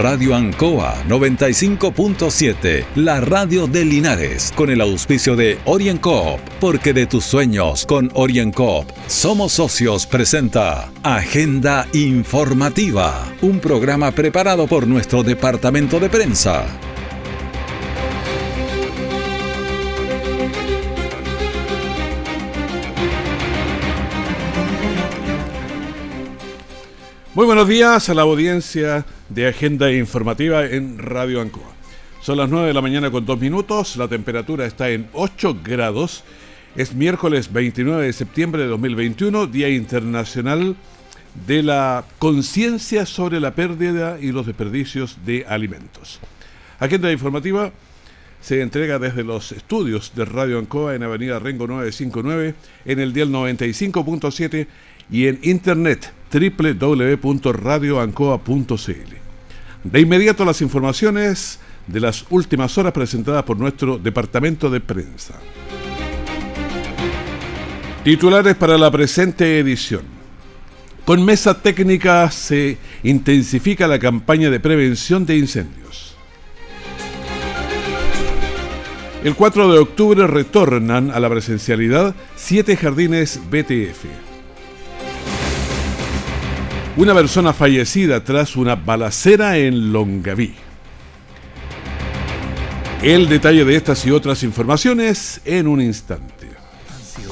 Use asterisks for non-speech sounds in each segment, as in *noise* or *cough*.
Radio Ancoa 95.7, la radio de Linares, con el auspicio de OrienCoop, porque de tus sueños con OrienCoop somos socios presenta Agenda Informativa, un programa preparado por nuestro departamento de prensa. Muy buenos días a la audiencia de Agenda Informativa en Radio Ancoa. Son las 9 de la mañana con 2 minutos, la temperatura está en 8 grados. Es miércoles 29 de septiembre de 2021, Día Internacional de la Conciencia sobre la Pérdida y los Desperdicios de Alimentos. Agenda Informativa se entrega desde los estudios de Radio Ancoa en Avenida Rengo 959, en el dial 95.7 y en internet www.radioancoa.cl. De inmediato las informaciones de las últimas horas presentadas por nuestro departamento de prensa. Titulares para la presente edición. Con mesa técnica se intensifica la campaña de prevención de incendios. El 4 de octubre retornan a la presencialidad siete jardines BTF. Una persona fallecida tras una balacera en Longaví. El detalle de estas y otras informaciones en un instante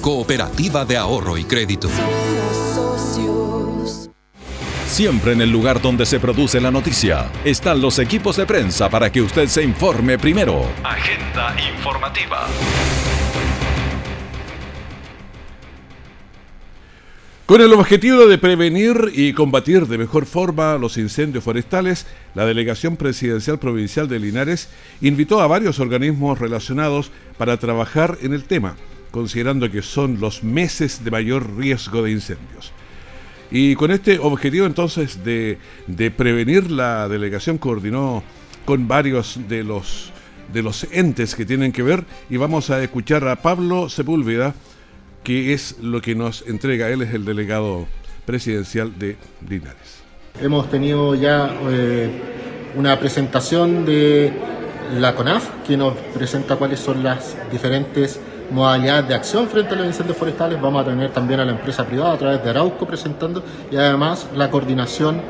Cooperativa de Ahorro y Crédito. Siempre en el lugar donde se produce la noticia están los equipos de prensa para que usted se informe primero. Agenda informativa. Con el objetivo de prevenir y combatir de mejor forma los incendios forestales, la Delegación Presidencial Provincial de Linares invitó a varios organismos relacionados para trabajar en el tema considerando que son los meses de mayor riesgo de incendios. Y con este objetivo entonces de, prevenir, la delegación coordinó con varios de los, de los entes que tienen que ver y vamos a escuchar a Pablo Sepúlveda, que es lo que nos entrega, él es el delegado presidencial de Linares. Hemos tenido ya eh, una presentación de la CONAF, que nos presenta cuáles son las diferentes modalidades de acción frente a los incendios forestales. Vamos a tener también a la empresa privada a través de Arauco presentando y además la coordinación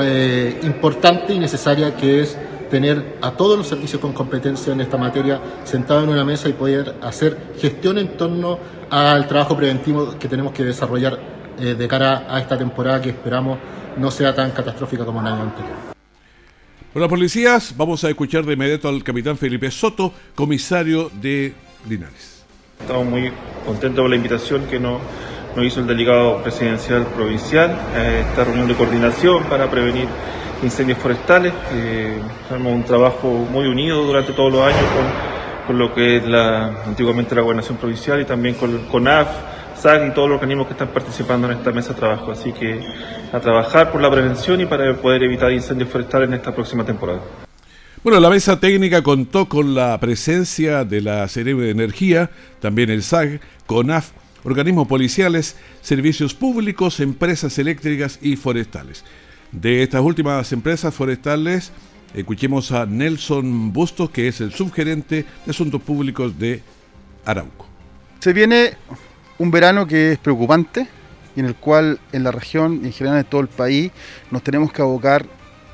eh, importante y necesaria que es tener a todos los servicios con competencia en esta materia sentados en una mesa y poder hacer gestión en torno al trabajo preventivo que tenemos que desarrollar eh, de cara a esta temporada que esperamos no sea tan catastrófica como año anterior. Por las policías, vamos a escuchar de inmediato al capitán Felipe Soto, comisario de Linares. Estamos muy contentos con la invitación que nos, hizo el delegado presidencial provincial a esta reunión de coordinación para prevenir incendios forestales. Eh, un trabajo muy unido durante todos los años con, lo que es la, antiguamente la gobernación provincial y también con, con AF, SAC y todos los organismos que están participando en esta mesa de trabajo. Así que a trabajar por la prevención y para poder evitar incendios forestales en esta próxima temporada. Bueno, la mesa técnica contó con la presencia de la Cerebro de Energía, también el SAG, CONAF, organismos policiales, servicios públicos, empresas eléctricas y forestales. De estas últimas empresas forestales, escuchemos a Nelson Bustos, que es el subgerente de Asuntos Públicos de Arauco. Se viene un verano que es preocupante y en el cual en la región y en general en todo el país nos tenemos que abocar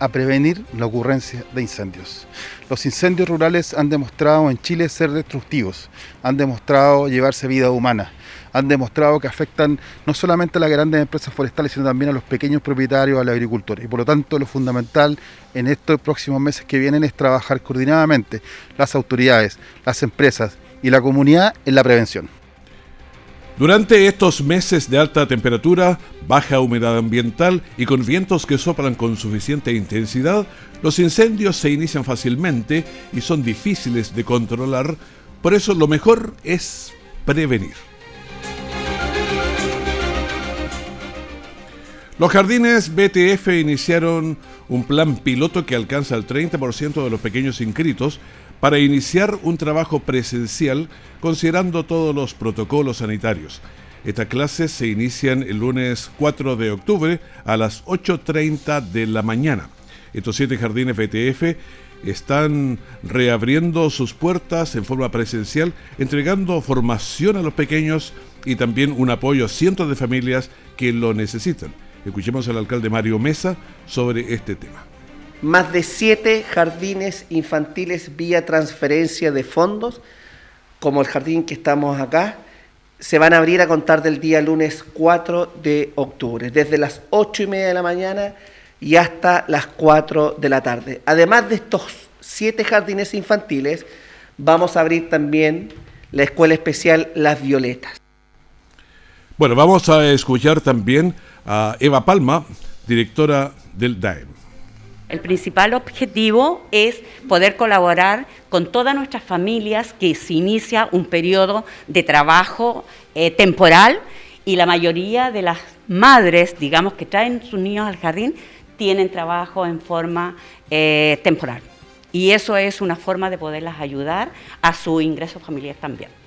a prevenir la ocurrencia de incendios. Los incendios rurales han demostrado en Chile ser destructivos, han demostrado llevarse vida humana, han demostrado que afectan no solamente a las grandes empresas forestales, sino también a los pequeños propietarios, a los agricultores. Y por lo tanto, lo fundamental en estos próximos meses que vienen es trabajar coordinadamente las autoridades, las empresas y la comunidad en la prevención. Durante estos meses de alta temperatura, baja humedad ambiental y con vientos que soplan con suficiente intensidad, los incendios se inician fácilmente y son difíciles de controlar, por eso lo mejor es prevenir. Los jardines BTF iniciaron un plan piloto que alcanza el 30% de los pequeños inscritos para iniciar un trabajo presencial considerando todos los protocolos sanitarios. Estas clases se inician el lunes 4 de octubre a las 8.30 de la mañana. Estos siete jardines BTF están reabriendo sus puertas en forma presencial, entregando formación a los pequeños y también un apoyo a cientos de familias que lo necesitan. Escuchemos al alcalde Mario Mesa sobre este tema. Más de siete jardines infantiles vía transferencia de fondos, como el jardín que estamos acá, se van a abrir a contar del día lunes 4 de octubre, desde las 8 y media de la mañana y hasta las 4 de la tarde. Además de estos siete jardines infantiles, vamos a abrir también la escuela especial Las Violetas. Bueno, vamos a escuchar también a Eva Palma, directora del DAEM. El principal objetivo es poder colaborar con todas nuestras familias que se inicia un periodo de trabajo eh, temporal y la mayoría de las madres, digamos, que traen sus niños al jardín, tienen trabajo en forma eh, temporal. Y eso es una forma de poderlas ayudar a su ingreso familiar también.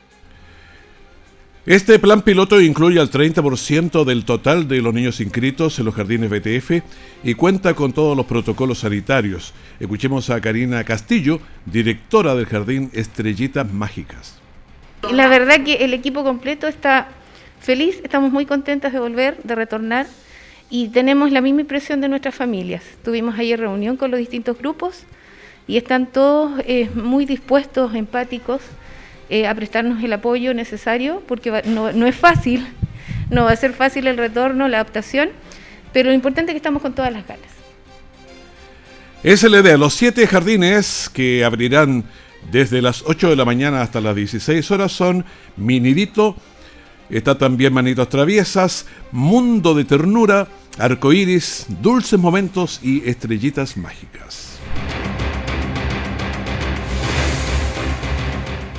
Este plan piloto incluye al 30% del total de los niños inscritos en los jardines BTF y cuenta con todos los protocolos sanitarios. Escuchemos a Karina Castillo, directora del jardín Estrellitas Mágicas. La verdad que el equipo completo está feliz, estamos muy contentas de volver, de retornar y tenemos la misma impresión de nuestras familias. Tuvimos ayer reunión con los distintos grupos y están todos eh, muy dispuestos, empáticos eh, a prestarnos el apoyo necesario, porque no, no, es fácil, no va a ser fácil el retorno, la adaptación, pero lo importante es que estamos con todas las ganas. Es la idea, los siete jardines que abrirán desde las 8 de la mañana hasta las 16 horas son Minidito, está también Manitos Traviesas, Mundo de Ternura, Arcoíris, Dulces Momentos y Estrellitas Mágicas.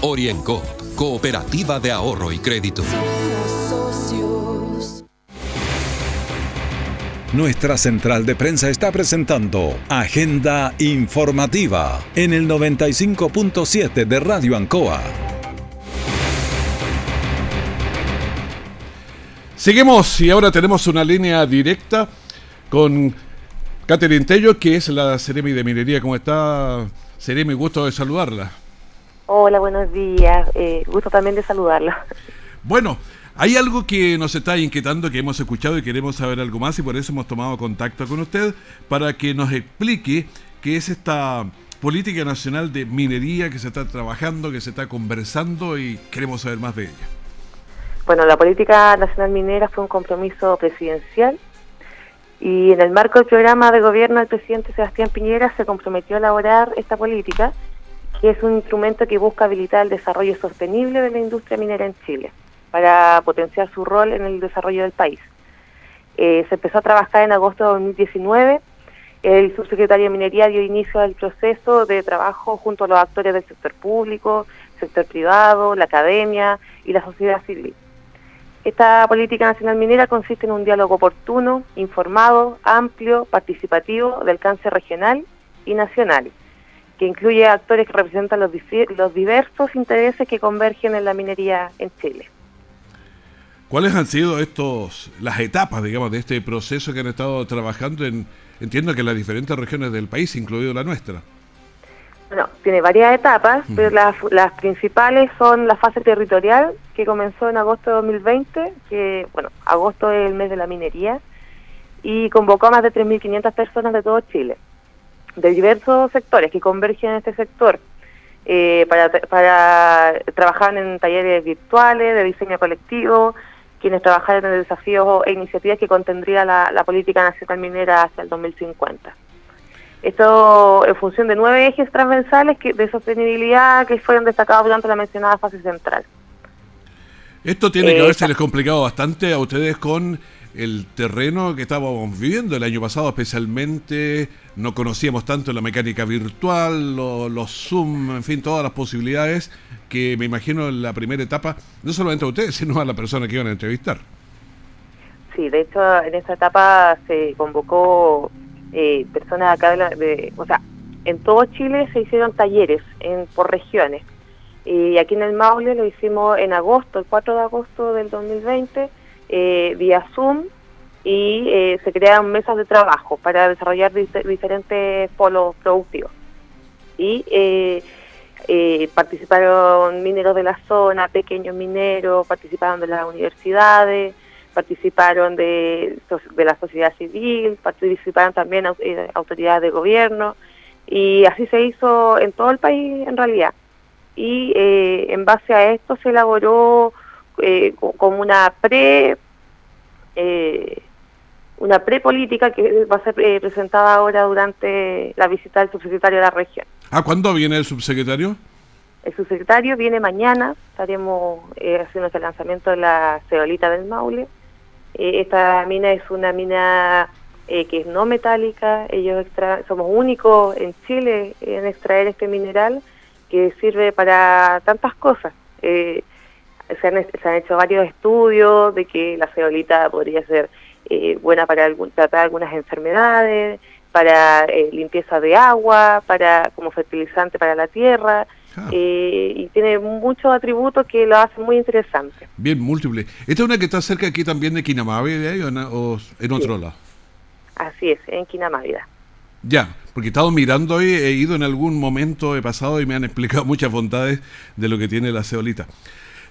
OrienCop, cooperativa de ahorro y crédito. Nuestra central de prensa está presentando Agenda Informativa en el 95.7 de Radio Ancoa. Seguimos y ahora tenemos una línea directa con Catherine Tello, que es la Ceremi de Minería. ¿Cómo está, Ceremi? Gusto de saludarla. Hola, buenos días. Eh, gusto también de saludarla. Bueno, hay algo que nos está inquietando, que hemos escuchado y queremos saber algo más y por eso hemos tomado contacto con usted para que nos explique qué es esta política nacional de minería que se está trabajando, que se está conversando y queremos saber más de ella. Bueno, la política nacional minera fue un compromiso presidencial y en el marco del programa de gobierno del presidente Sebastián Piñera se comprometió a elaborar esta política que es un instrumento que busca habilitar el desarrollo sostenible de la industria minera en Chile para potenciar su rol en el desarrollo del país. Eh, se empezó a trabajar en agosto de 2019. El subsecretario de Minería dio inicio al proceso de trabajo junto a los actores del sector público, sector privado, la academia y la sociedad civil. Esta política nacional minera consiste en un diálogo oportuno, informado, amplio, participativo, de alcance regional y nacional que incluye actores que representan los, los diversos intereses que convergen en la minería en Chile. ¿Cuáles han sido estos las etapas, digamos, de este proceso que han estado trabajando en, entiendo que en las diferentes regiones del país, incluido la nuestra? Bueno, tiene varias etapas, pero las, las principales son la fase territorial, que comenzó en agosto de 2020, que, bueno, agosto es el mes de la minería, y convocó a más de 3.500 personas de todo Chile, de diversos sectores que convergen en este sector, eh, para, para trabajar en talleres virtuales, de diseño colectivo, quienes trabajaron en desafíos e iniciativas que contendría la, la política nacional minera hacia el 2050. Esto en función de nueve ejes transversales que, de sostenibilidad que fueron destacados durante la mencionada fase central. Esto tiene que Eh, haberse les complicado bastante a ustedes con el terreno que estábamos viviendo el año pasado, especialmente no conocíamos tanto la mecánica virtual, lo- los Zoom, en fin, todas las posibilidades que me imagino en la primera etapa, no solamente a ustedes, *laughs* sino a la persona que iban a entrevistar. Sí, de hecho en esta etapa se convocó eh, personas acá de, la- de- o sea, en todo Chile se hicieron talleres en, por regiones. Y aquí en el Maule lo hicimos en agosto, el 4 de agosto del 2020, eh, vía Zoom, y eh, se crearon mesas de trabajo para desarrollar dif- diferentes polos productivos. Y eh, eh, participaron mineros de la zona, pequeños mineros, participaron de las universidades, participaron de, de la sociedad civil, participaron también eh, autoridades de gobierno y así se hizo en todo el país en realidad. Y eh, en base a esto se elaboró eh, co- como una pre eh, una prepolítica que va a ser eh, presentada ahora durante la visita del subsecretario de la región. ¿A cuándo viene el subsecretario? El subsecretario viene mañana, estaremos eh, haciendo este lanzamiento de la ceolita del Maule. Eh, esta mina es una mina eh, que es no metálica, ellos extra- somos únicos en Chile en extraer este mineral que sirve para tantas cosas. Eh, se, han, se han hecho varios estudios de que la ceolita podría ser eh, buena para algún- tratar algunas enfermedades, para eh, limpieza de agua, para como fertilizante para la tierra, eh, y tiene muchos atributos que lo hacen muy interesante. Bien, múltiple. ¿Esta es una que está cerca aquí también de Quinamabe, de ahí, o, na- o en otro lado? Así es, en Quinamávida. Ya, porque he estado mirando hoy, he ido en algún momento, he pasado y me han explicado *laughs* muchas bondades de lo que tiene la ceolita.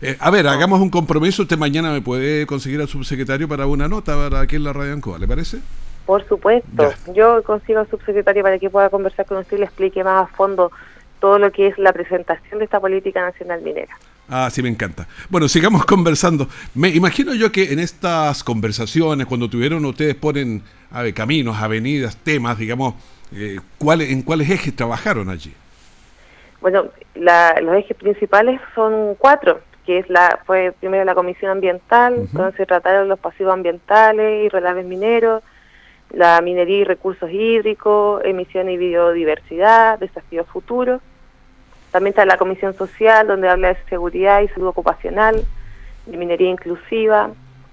Eh, a ver, hagamos un compromiso. Usted mañana me puede conseguir al subsecretario para una nota para aquí en la Radio Ancoa, ¿le parece? Por supuesto, yo consigo al subsecretario para que pueda conversar con usted y le explique más a fondo todo lo que es la presentación de esta política nacional minera. Ah, sí, me encanta. Bueno, sigamos *laughs* conversando. Me imagino yo que en estas conversaciones, cuando tuvieron, ustedes ponen a ver, caminos, avenidas, temas, digamos, eh, ¿cuáles- ¿en cuáles ejes trabajaron allí? Bueno, la- los ejes principales son cuatro, que es la fue primero la comisión ambiental, donde se trataron los pasivos ambientales y relaves mineros, la minería y recursos hídricos, emisión y biodiversidad, desafíos futuros. También está la comisión social, donde habla de seguridad y salud ocupacional, de minería inclusiva,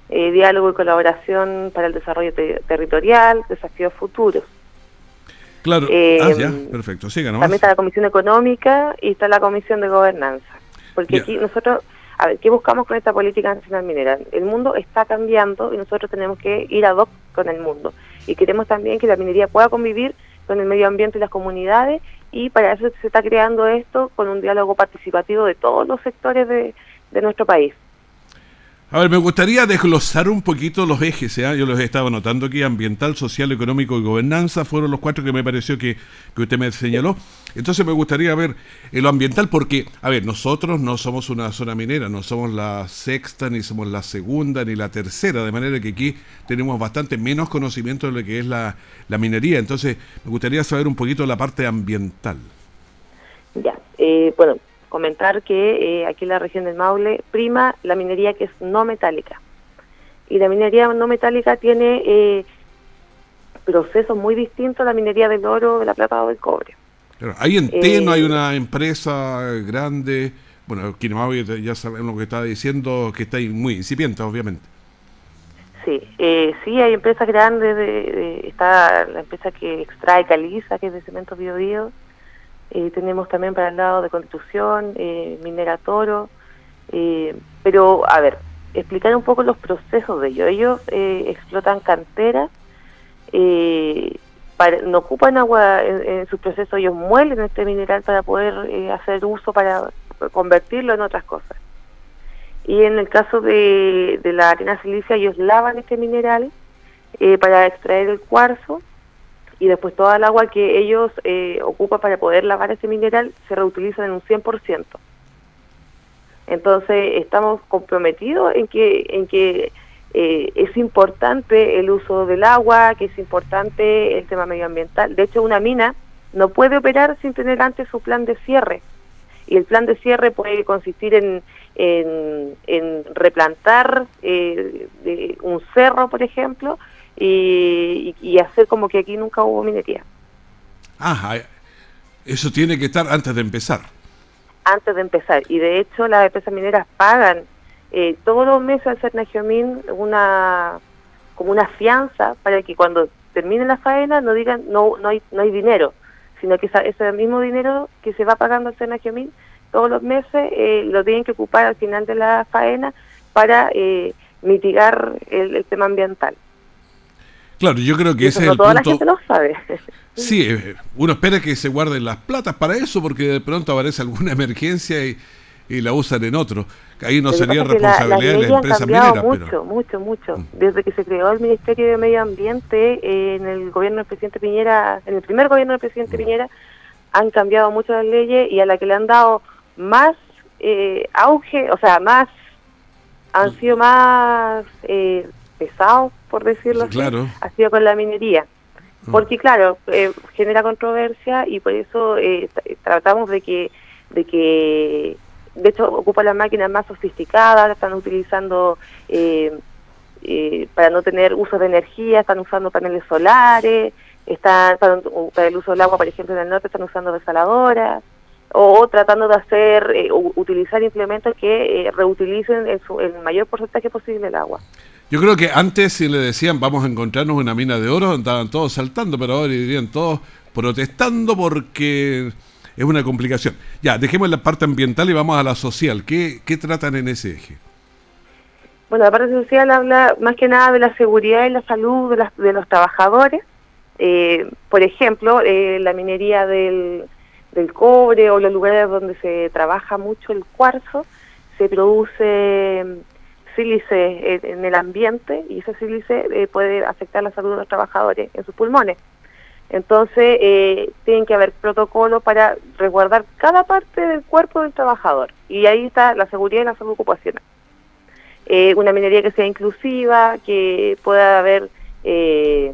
eh, diálogo y colaboración para el desarrollo te- territorial, desafíos futuros. Claro. Eh, ah, ya, perfecto. Siga nomás. También está la Comisión Económica y está la Comisión de Gobernanza. Porque aquí nosotros, a ver, ¿qué buscamos con esta política nacional minera? El mundo está cambiando y nosotros tenemos que ir ad hoc con el mundo. Y queremos también que la minería pueda convivir con el medio ambiente y las comunidades y para eso se está creando esto con un diálogo participativo de todos los sectores de, de nuestro país. A ver, me gustaría desglosar un poquito los ejes, ¿eh? yo los estaba notando aquí, ambiental, social, económico y gobernanza, fueron los cuatro que me pareció que, que usted me señaló. Entonces me gustaría ver eh, lo ambiental, porque, a ver, nosotros no somos una zona minera, no somos la sexta, ni somos la segunda, ni la tercera, de manera que aquí tenemos bastante menos conocimiento de lo que es la, la minería. Entonces me gustaría saber un poquito la parte ambiental. Ya, eh, bueno, comentar que eh, aquí en la región del Maule prima la minería que es no metálica. Y la minería no metálica tiene eh, procesos muy distintos a la minería del oro, de la plata o del cobre. Claro, ahí en Eh, Teno hay una empresa grande, bueno, Kinemabe ya sabemos lo que estaba diciendo, que está ahí muy incipiente, obviamente. Sí, eh, sí hay empresas grandes, de, de- está la empresa que extrae caliza, que es de cemento biobío. Eh, tenemos también para el lado de Constitución, eh, Minera Toro. eh, pero, a ver, explicar un poco los procesos de ellos. Ellos eh, explotan canteras eh, no ocupan agua en, su proceso, ellos muelen este mineral para poder hacer uso, para convertirlo en otras cosas. Y en el caso de, la arena silicia, ellos lavan este mineral para extraer el cuarzo y después toda el agua que ellos eh, ocupan para poder lavar ese mineral se reutiliza en un 100%. Entonces estamos comprometidos en que, en que eh, es importante el uso del agua, que es importante el tema medioambiental. De hecho, una mina no puede operar sin tener antes su plan de cierre. Y el plan de cierre puede consistir en, en, replantar eh, un cerro, por ejemplo, y, y, hacer como que aquí nunca hubo minería. Ah, eso tiene que estar antes de empezar. Antes de empezar. Y de hecho las empresas mineras pagan eh, todos los meses al Cernagiomín una como una fianza para que cuando termine la faena no digan no no hay no hay dinero sino que ese mismo dinero que se va pagando al Cernagiomín todos los meses eh, lo tienen que ocupar al final de la faena para eh, mitigar el, tema ambiental Claro, yo creo que ese es el toda la gente lo sabe. *laughs* Sí, uno espera que se guarden las platas para eso porque de pronto aparece alguna *laughs* emergencia y, y la usan en otro. Ahí no sería responsabilidad de la empresa minera. Mucho, mucho, mucho. Mm. Desde que se creó el Ministerio de Medio Ambiente eh, en el gobierno del presidente Piñera, en el primer gobierno del presidente Piñera, han cambiado mucho las leyes y a la que le han dado más eh, auge, o sea, más, han mm. sido más eh, pesados, por decirlo así, ha sido con la minería. Mm. Porque claro, genera controversia y por eso tratamos de que de que de hecho ocupan las máquinas más sofisticadas, están utilizando eh, eh, para no tener uso de energía, están usando paneles solares, están para, el uso del agua, por ejemplo, en el norte están usando desaladoras, o, tratando de hacer, eh, utilizar implementos que reutilicen el, el mayor porcentaje posible el agua. Yo creo que antes si le decían vamos a encontrarnos una mina de oro, estaban todos saltando, pero ahora dirían todos protestando porque es una complicación. Ya, dejemos la parte ambiental y vamos a la social. ¿Qué, qué tratan en ese eje? Bueno, la parte social habla más que nada de la seguridad y la salud de, las, de los trabajadores. Eh, por ejemplo, eh, la minería del, del cobre o los lugares donde se trabaja mucho el cuarzo, se produce sílice en, el ambiente y ese sílice eh, puede afectar la salud de los trabajadores en sus pulmones. Entonces, eh, tienen que haber protocolos para resguardar cada parte del cuerpo del trabajador. Y ahí está la seguridad y la salud ocupacional. Eh, una minería que sea inclusiva, que pueda haber eh,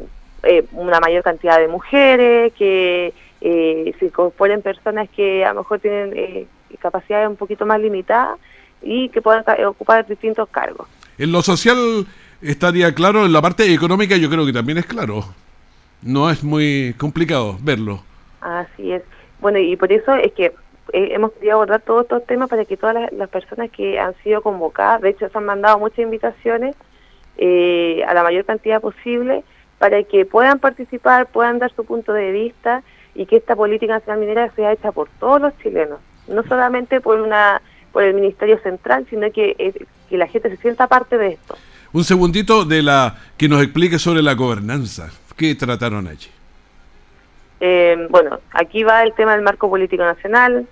una mayor cantidad de mujeres, que se incorporen personas que a lo mejor tienen capacidades un poquito más limitadas y que puedan ocupar distintos cargos. En lo social estaría claro, en la parte económica yo creo que también es claro no es muy complicado verlo. Así es. Bueno, y por eso es que eh, hemos querido abordar todos estos temas para que todas las, personas que han sido convocadas, de hecho se han mandado muchas invitaciones eh, a la mayor cantidad posible para que puedan participar, puedan dar su punto de vista y que esta política nacional minera sea hecha por todos los chilenos, no solamente por una por el Ministerio Central, sino que, eh, que la gente se sienta parte de esto. Un segundito de la que nos explique sobre la gobernanza. ¿Qué trataron allí? Eh, bueno, aquí va el tema del marco político nacional,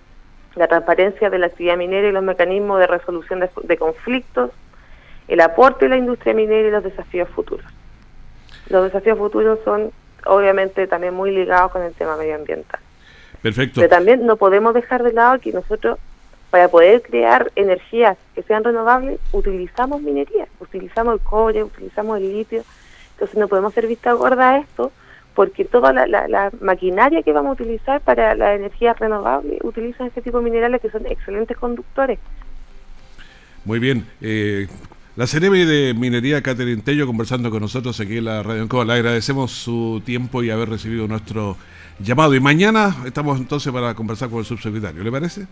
la transparencia de la actividad minera y los mecanismos de resolución de, conflictos, el aporte de la industria minera y los desafíos futuros. Los desafíos futuros son obviamente también muy ligados con el tema medioambiental. Perfecto. Pero también no podemos dejar de lado que nosotros, para poder crear energías que sean renovables, utilizamos minería, utilizamos el cobre, utilizamos el litio, entonces no podemos ser vista gorda a esto porque toda la, maquinaria que vamos a utilizar para la energía renovable utilizan este tipo de minerales que son excelentes conductores. Muy bien. Eh, la Ceremi de Minería Catherine Tello conversando con nosotros aquí en la Radio Encoba. Le agradecemos su tiempo y haber recibido nuestro llamado. Y mañana estamos entonces para conversar con el subsecretario. ¿Le parece?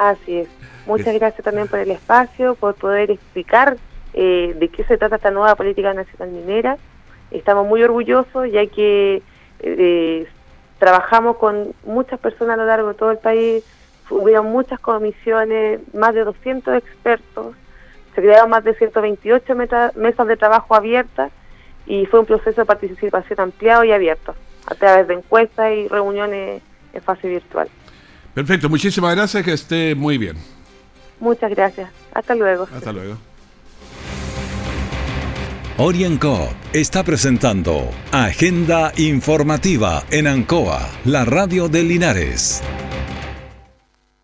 Así es. Muchas gracias también por el espacio, por poder explicar eh, de qué se trata esta nueva política nacional minera Estamos muy orgullosos ya que eh, trabajamos con muchas personas a lo largo de todo el país, hubieron muchas comisiones, más de 200 expertos, se crearon más de 128 mesas de trabajo abiertas y fue un proceso de participación ampliado y abierto. a través de encuestas y reuniones en fase virtual. Perfecto, muchísimas gracias, que esté muy bien. Muchas gracias. Hasta luego. Hasta luego. Orienco está presentando Agenda Informativa en Ancoa, la radio de Linares.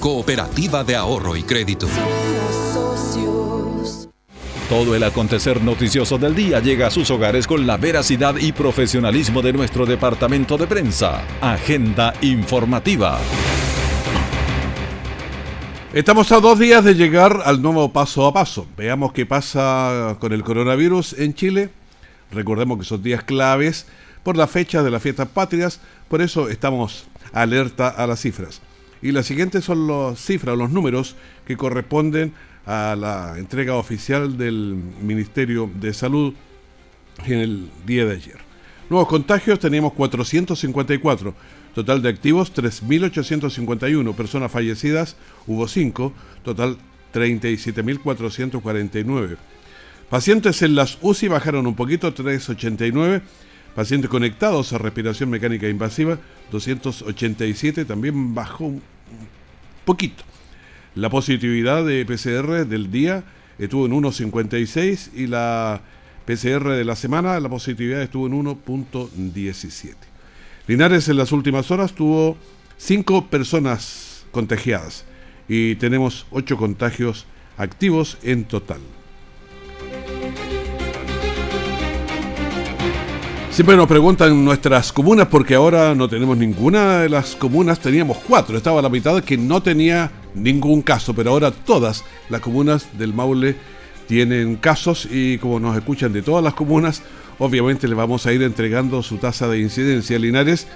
cooperativa de ahorro y crédito. Todo el acontecer noticioso del día llega a sus hogares con la veracidad y profesionalismo de nuestro departamento de prensa. Agenda informativa. Estamos a dos días de llegar al nuevo paso a paso. Veamos qué pasa con el coronavirus en Chile. Recordemos que son días claves por la fecha de las fiestas patrias, por eso estamos alerta a las cifras. Y las siguientes son las cifras, los números que corresponden a la entrega oficial del Ministerio de Salud en el día de ayer. Nuevos contagios teníamos 454, total de activos 3.851, personas fallecidas hubo 5, total 37.449. Pacientes en las UCI bajaron un poquito, 389. Pacientes conectados a respiración mecánica invasiva, 287, también bajó un poquito. La positividad de PCR del día estuvo en 1,56 y la PCR de la semana, la positividad estuvo en 1.17. Linares en las últimas horas tuvo 5 personas contagiadas y tenemos 8 contagios activos en total. Siempre nos preguntan nuestras comunas porque ahora no tenemos ninguna de las comunas, teníamos cuatro, estaba la mitad que no tenía ningún caso, pero ahora todas las comunas del Maule tienen casos y como nos escuchan de todas las comunas, obviamente le vamos a ir entregando su tasa de incidencia. Linares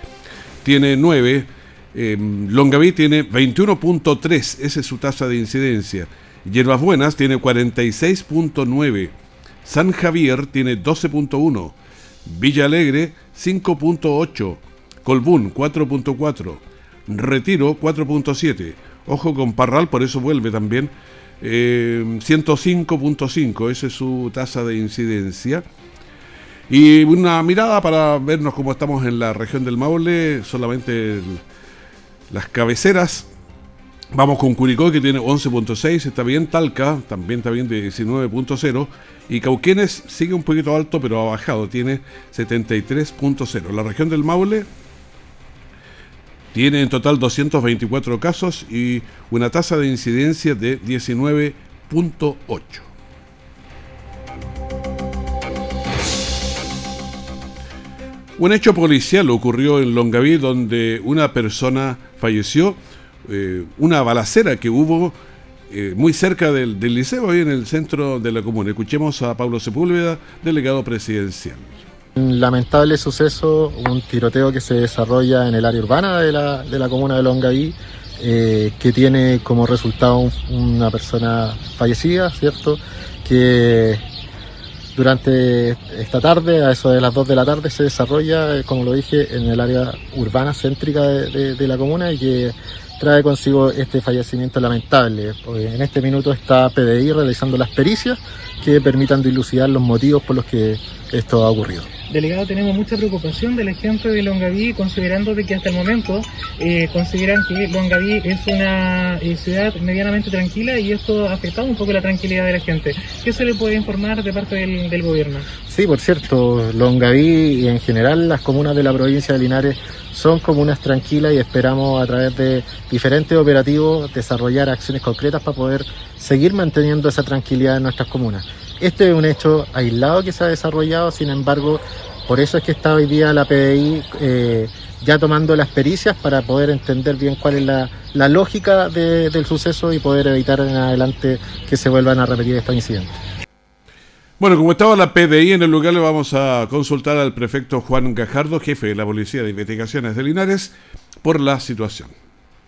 tiene 9, eh, Longaví tiene 21.3, esa es su tasa de incidencia. Hierbas Buenas tiene 46.9, San Javier tiene 12.1, Villa Alegre 5.8, Colbún 4.4, Retiro 4.7, ojo con Parral, por eso vuelve también, eh, 105.5, esa es su tasa de incidencia. Y una mirada para vernos cómo estamos en la región del Maule, solamente las cabeceras. Vamos con Curicó que tiene 11.6, está bien. Talca también está bien de 19.0. Y Cauquenes sigue un poquito alto, pero ha bajado, tiene 73.0. La región del Maule tiene en total 224 casos y una tasa de incidencia de 19.8. Un hecho policial ocurrió en Longaví donde una persona falleció, eh, una balacera que hubo eh, muy cerca del, del, liceo, ahí en el centro de la comuna. Escuchemos a Pablo Sepúlveda, delegado presidencial. Un lamentable suceso, un tiroteo que se desarrolla en el área urbana de la, de la comuna de Longaví, eh, que tiene como resultado un, una persona fallecida, ¿cierto? Que durante esta tarde, a eso de las 2 de la tarde, se desarrolla, eh, como lo dije, en el área urbana céntrica de, de, de la comuna y que trae consigo este fallecimiento lamentable. En este minuto está PDI realizando las pericias que permitan dilucidar los motivos por los que esto ha ocurrido. Delegado, tenemos mucha preocupación de la gente de Longaví, considerando de que hasta el momento eh, consideran que Longaví es una eh, ciudad medianamente tranquila y esto ha afectado un poco la tranquilidad de la gente. ¿Qué se le puede informar de parte del, del gobierno? Sí, por cierto, Longaví y en general las comunas de la provincia de Linares son comunas tranquilas y esperamos a través de diferentes operativos desarrollar acciones concretas para poder seguir manteniendo esa tranquilidad en nuestras comunas. Este es un hecho aislado que se ha desarrollado, sin embargo, por eso es que está hoy día la PDI eh, ya tomando las pericias para poder entender bien cuál es la, lógica de, del suceso y poder evitar en adelante que se vuelvan a repetir estos incidentes. Bueno, como estaba la PDI en el lugar, le vamos a consultar al prefecto Juan Gajardo, jefe de la Policía de Investigaciones de Linares, por la situación.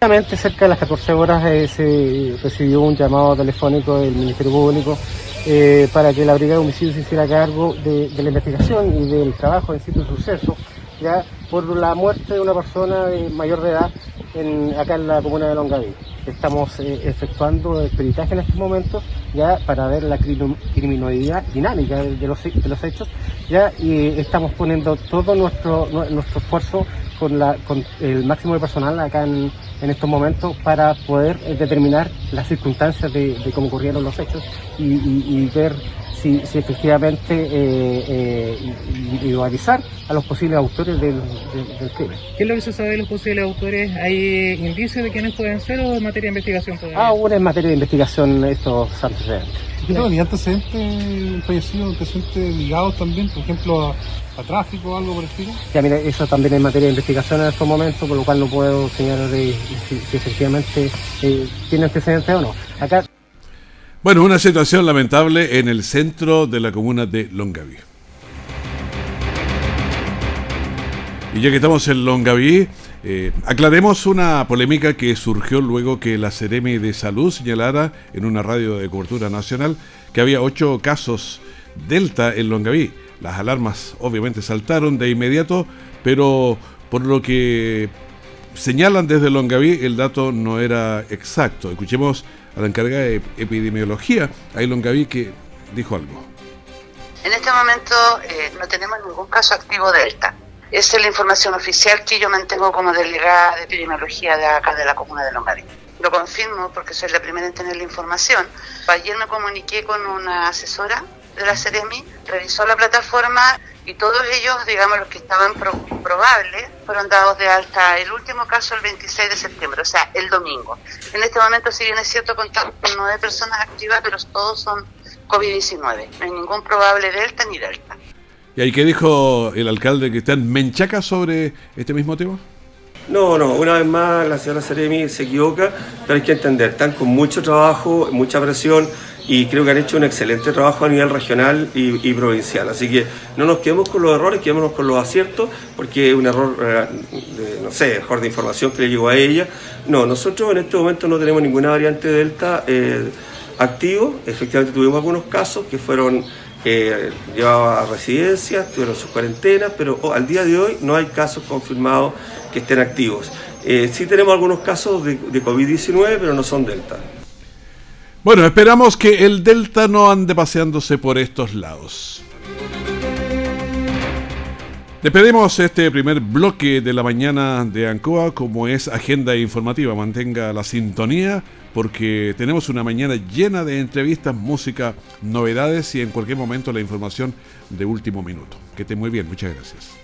Cerca de las 14 horas eh, se recibió un llamado telefónico del Ministerio Público eh, para que la Brigada de Homicidios se hiciera cargo de, la investigación y del trabajo en sitio de suceso, ya por la muerte de una persona mayor de edad en, acá en la comuna de Longaví. Estamos eh, efectuando el peritaje en estos momentos ya para ver la criminalidad dinámica de, los, de los hechos ya y estamos poniendo todo nuestro nuestro esfuerzo con, la, con el máximo de personal acá en, en estos momentos para poder eh, determinar las circunstancias de, cómo ocurrieron los hechos y, ver si, efectivamente eh, eh a los posibles autores del, crimen. ¿Qué es lo que se sabe de los posibles autores? ¿Hay indicios de quiénes pueden ser o en materia de investigación todavía? Ah, Aún en materia de investigación estos antecedentes. ¿Y antecedentes fallecidos, antecedentes ligados también, por ejemplo, a a tráfico o algo por el estilo? Ya, mira, eso también es materia de investigación en estos momentos, por lo cual no puedo señalar si, efectivamente eh, tiene antecedentes o no. Acá. Bueno, una situación lamentable en el centro de la comuna de Longaví. Y ya que estamos en Longaví, eh, aclaremos una polémica que surgió luego que la Ceremi de Salud señalara en una radio de cobertura nacional que había ocho casos Delta en Longaví. Las alarmas obviamente saltaron de inmediato, pero por lo que señalan desde Longaví, el dato no era exacto. Escuchemos a la encargada de epidemiología, ahí Longaví, que dijo algo. En este momento eh, no tenemos ningún caso activo de Delta. Esa es la información oficial que yo mantengo como delegada de epidemiología de acá de la comuna de Longaví. Lo confirmo porque soy la primera en tener la información. Ayer me comuniqué con una asesora de la Ceremi revisó la plataforma y todos ellos, digamos, los que estaban probables, fueron dados de alta. El último caso el 26 de septiembre, o sea, el domingo. En este momento, si bien es cierto, contamos con nueve personas activas, pero todos son COVID-19. No hay ningún probable Delta ni Delta. ¿Y ahí qué dijo el alcalde en Menchaca sobre este mismo tema? No, no, una vez más la señora Ceremi se equivoca, pero hay que entender, están con mucho trabajo, mucha presión y creo que han hecho un excelente trabajo a nivel regional y, provincial. Así que no nos quedemos con los errores, quedémonos con los aciertos, porque es un error, eh, de, no sé, mejor de información que le llegó a ella. No, nosotros en este momento no tenemos ninguna variante Delta eh, activo. Efectivamente tuvimos algunos casos que fueron eh, llevados a residencias, tuvieron sus cuarentenas, pero oh, al día de hoy no hay casos confirmados que estén activos. Eh, sí tenemos algunos casos de COVID-19, pero no son Delta. Bueno, esperamos que el Delta no ande paseándose por estos lados. Despedimos este primer bloque de la mañana de Ancoa como es agenda informativa. Mantenga la sintonía porque tenemos una mañana llena de entrevistas, música, novedades y en cualquier momento la información de último minuto. Que esté muy bien, muchas gracias.